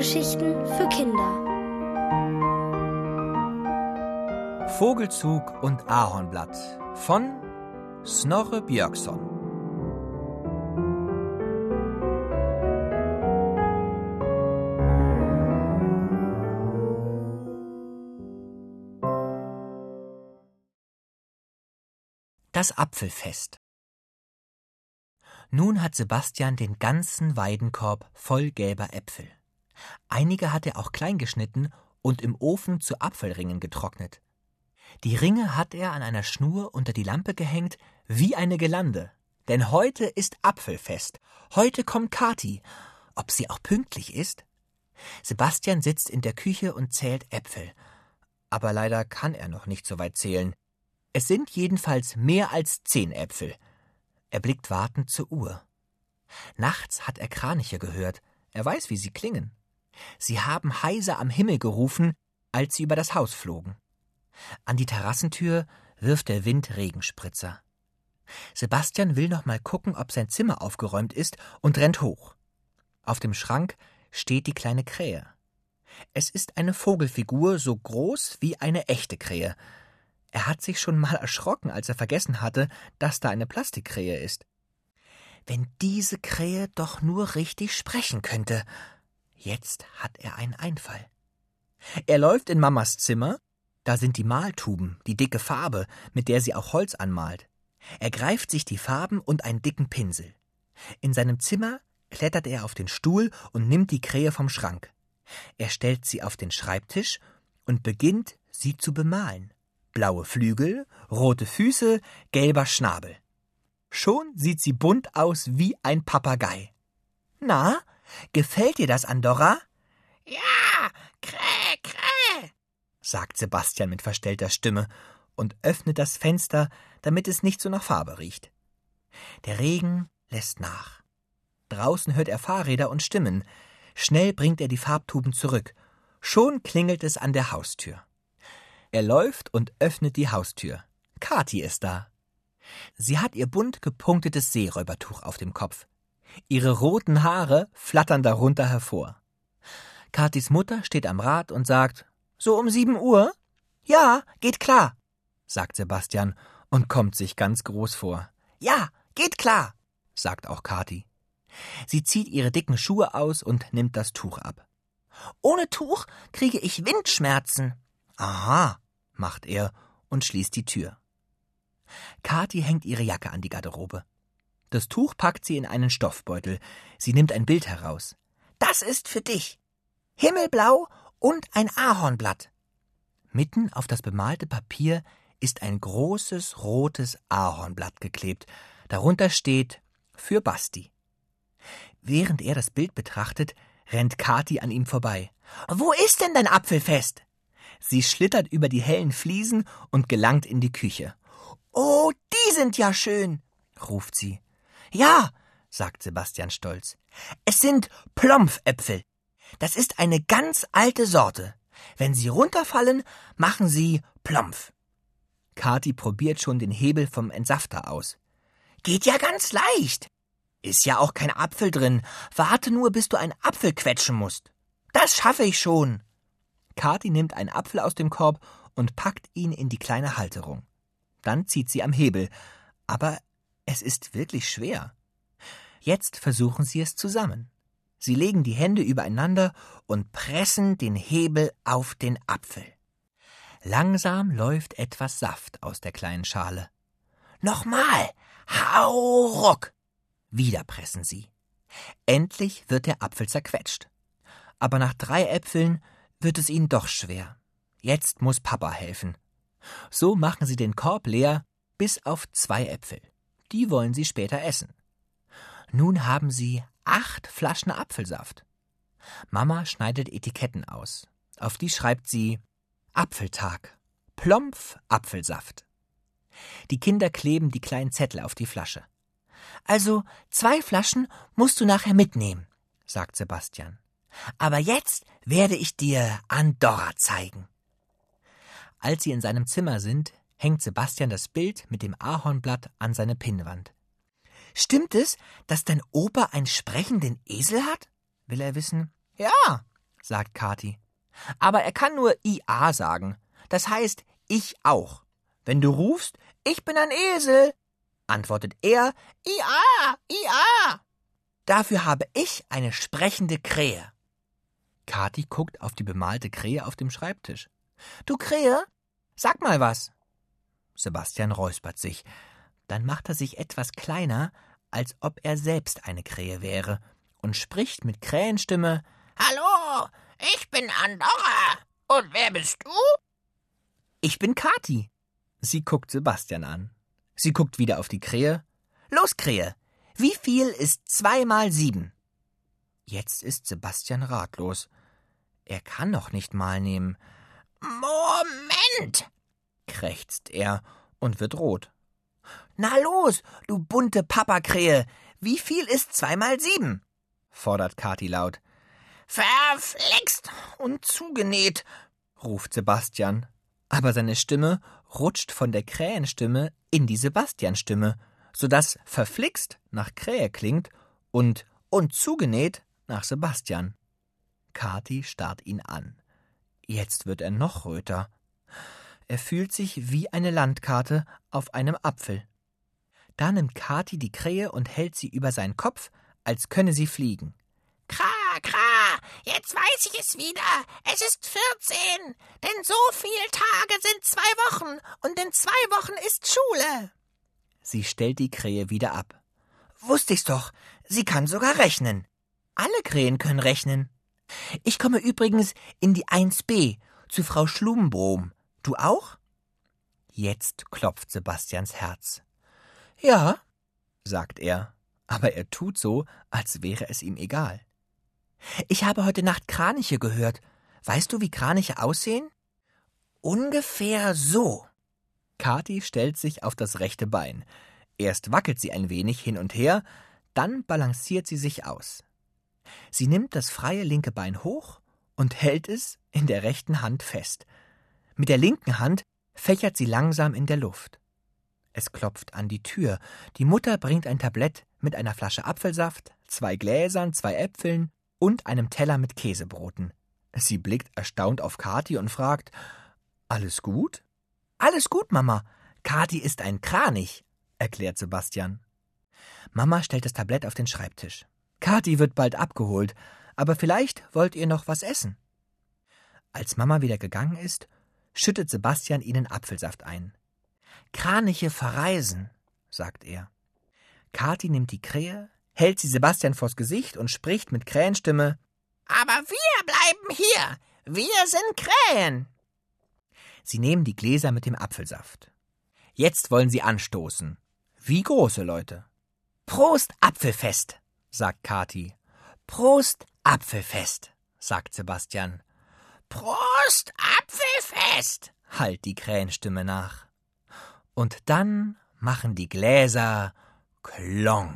Hörgeschichten für Kinder. Vogelzug und Ahornblatt von Snorre Björkson. Das Apfelfest. Nun hat Sebastian den ganzen Weidenkorb voll gelber Äpfel. Einige hat er auch klein geschnitten und im Ofen zu Apfelringen getrocknet. Die Ringe hat er an einer Schnur unter die Lampe gehängt, wie eine Gelande. Denn heute ist Apfelfest. Heute kommt Kati. Ob sie auch pünktlich ist? Sebastian sitzt in der Küche und zählt Äpfel. Aber leider kann er noch nicht so weit zählen. Es sind jedenfalls mehr als zehn Äpfel. Er blickt wartend zur Uhr. Nachts hat er Kraniche gehört. Er weiß, wie sie klingen. Sie haben heiser am Himmel gerufen, als sie über das Haus flogen. An die Terrassentür wirft der Wind Regenspritzer. Sebastian will noch mal gucken, ob sein Zimmer aufgeräumt ist und rennt hoch. Auf dem Schrank steht die kleine Krähe. Es ist eine Vogelfigur so groß wie eine echte Krähe, er hat sich schon mal erschrocken, als er vergessen hatte, dass da eine Plastikkrähe ist. Wenn diese Krähe doch nur richtig sprechen könnte. Jetzt hat er einen Einfall. Er läuft in Mamas Zimmer, da sind die Maltuben, die dicke Farbe, mit der sie auch Holz anmalt. Er greift sich die Farben und einen dicken Pinsel. In seinem Zimmer klettert er auf den Stuhl und nimmt die Krähe vom Schrank. Er stellt sie auf den Schreibtisch und beginnt, sie zu bemalen blaue Flügel, rote Füße, gelber Schnabel. Schon sieht sie bunt aus wie ein Papagei. Na, gefällt dir das, Andorra? Ja, kräh, kräh, sagt Sebastian mit verstellter Stimme und öffnet das Fenster, damit es nicht so nach Farbe riecht. Der Regen lässt nach. Draußen hört er Fahrräder und Stimmen. Schnell bringt er die Farbtuben zurück. Schon klingelt es an der Haustür. Er läuft und öffnet die Haustür. Kathi ist da. Sie hat ihr bunt gepunktetes Seeräubertuch auf dem Kopf. Ihre roten Haare flattern darunter hervor. Kathis Mutter steht am Rad und sagt, so um sieben Uhr? Ja, geht klar, sagt Sebastian und kommt sich ganz groß vor. Ja, geht klar, sagt auch Kathi. Sie zieht ihre dicken Schuhe aus und nimmt das Tuch ab. Ohne Tuch kriege ich Windschmerzen, Aha, macht er und schließt die Tür. Kathi hängt ihre Jacke an die Garderobe. Das Tuch packt sie in einen Stoffbeutel. Sie nimmt ein Bild heraus. Das ist für dich. Himmelblau und ein Ahornblatt. Mitten auf das bemalte Papier ist ein großes rotes Ahornblatt geklebt. Darunter steht für Basti. Während er das Bild betrachtet, rennt Kathi an ihm vorbei. Wo ist denn dein Apfelfest? Sie schlittert über die hellen Fliesen und gelangt in die Küche. Oh, die sind ja schön, ruft sie. Ja, sagt Sebastian stolz. Es sind Plompfäpfel. Das ist eine ganz alte Sorte. Wenn sie runterfallen, machen sie Plompf. Kathi probiert schon den Hebel vom Entsafter aus. Geht ja ganz leicht. Ist ja auch kein Apfel drin. Warte nur, bis du einen Apfel quetschen musst. Das schaffe ich schon. Kathi nimmt einen Apfel aus dem Korb und packt ihn in die kleine Halterung. Dann zieht sie am Hebel. Aber es ist wirklich schwer. Jetzt versuchen sie es zusammen. Sie legen die Hände übereinander und pressen den Hebel auf den Apfel. Langsam läuft etwas Saft aus der kleinen Schale. Nochmal! Hau ruck! Wieder pressen sie. Endlich wird der Apfel zerquetscht. Aber nach drei Äpfeln wird es ihnen doch schwer. Jetzt muss Papa helfen. So machen sie den Korb leer, bis auf zwei Äpfel. Die wollen sie später essen. Nun haben sie acht Flaschen Apfelsaft. Mama schneidet Etiketten aus. Auf die schreibt sie Apfeltag. Plompf Apfelsaft. Die Kinder kleben die kleinen Zettel auf die Flasche. Also zwei Flaschen musst du nachher mitnehmen, sagt Sebastian. Aber jetzt werde ich dir Andorra zeigen. Als sie in seinem Zimmer sind, hängt Sebastian das Bild mit dem Ahornblatt an seine Pinnwand. Stimmt es, dass dein Opa einen sprechenden Esel hat? will er wissen. Ja, sagt Kati. Aber er kann nur IA sagen. Das heißt, ich auch. Wenn du rufst, ich bin ein Esel, antwortet er, IA, IA. Dafür habe ich eine sprechende Krähe. Kati guckt auf die bemalte Krähe auf dem Schreibtisch. Du Krähe, sag mal was. Sebastian räuspert sich. Dann macht er sich etwas kleiner, als ob er selbst eine Krähe wäre, und spricht mit Krähenstimme Hallo, ich bin Andorra. Und wer bist du? Ich bin Kati. Sie guckt Sebastian an. Sie guckt wieder auf die Krähe. Los, Krähe, wie viel ist zwei mal sieben? Jetzt ist Sebastian ratlos. Er kann noch nicht mal nehmen. Moment, krächzt er und wird rot. Na los, du bunte Papakrähe, wie viel ist zwei mal sieben? fordert Kati laut. Verflixt und zugenäht, ruft Sebastian. Aber seine Stimme rutscht von der Krähenstimme in die Sebastianstimme, so dass verflixt nach Krähe klingt und und zugenäht nach Sebastian. Kati starrt ihn an. Jetzt wird er noch röter. Er fühlt sich wie eine Landkarte auf einem Apfel. Da nimmt Kati die Krähe und hält sie über seinen Kopf, als könne sie fliegen. Kra, kra, jetzt weiß ich es wieder. Es ist vierzehn, denn so viele Tage sind zwei Wochen und in zwei Wochen ist Schule. Sie stellt die Krähe wieder ab. Wusste ich's doch, sie kann sogar rechnen. Alle Krähen können rechnen. Ich komme übrigens in die 1b zu Frau Schlumbrom. Du auch? Jetzt klopft Sebastians Herz. Ja, sagt er, aber er tut so, als wäre es ihm egal. Ich habe heute Nacht Kraniche gehört. Weißt du, wie Kraniche aussehen? Ungefähr so. Kathi stellt sich auf das rechte Bein. Erst wackelt sie ein wenig hin und her, dann balanciert sie sich aus. Sie nimmt das freie linke Bein hoch und hält es in der rechten Hand fest. Mit der linken Hand fächert sie langsam in der Luft. Es klopft an die Tür. Die Mutter bringt ein Tablett mit einer Flasche Apfelsaft, zwei Gläsern, zwei Äpfeln und einem Teller mit Käsebroten. Sie blickt erstaunt auf Kathi und fragt: Alles gut? Alles gut, Mama. Kathi ist ein Kranich, erklärt Sebastian. Mama stellt das Tablett auf den Schreibtisch. Kathi wird bald abgeholt, aber vielleicht wollt ihr noch was essen. Als Mama wieder gegangen ist, schüttet Sebastian ihnen Apfelsaft ein. Kraniche verreisen, sagt er. Kathi nimmt die Krähe, hält sie Sebastian vors Gesicht und spricht mit Krähenstimme Aber wir bleiben hier. Wir sind Krähen. Sie nehmen die Gläser mit dem Apfelsaft. Jetzt wollen sie anstoßen. Wie große Leute. Prost Apfelfest, sagt Kathi. Prost Apfelfest, sagt Sebastian. Prost Apfelfest, hallt die Krähenstimme nach. Und dann machen die Gläser Klong.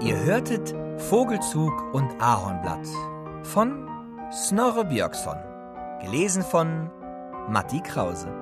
Ihr hörtet Vogelzug und Ahornblatt von Snorre Björksson, gelesen von Matti Krause.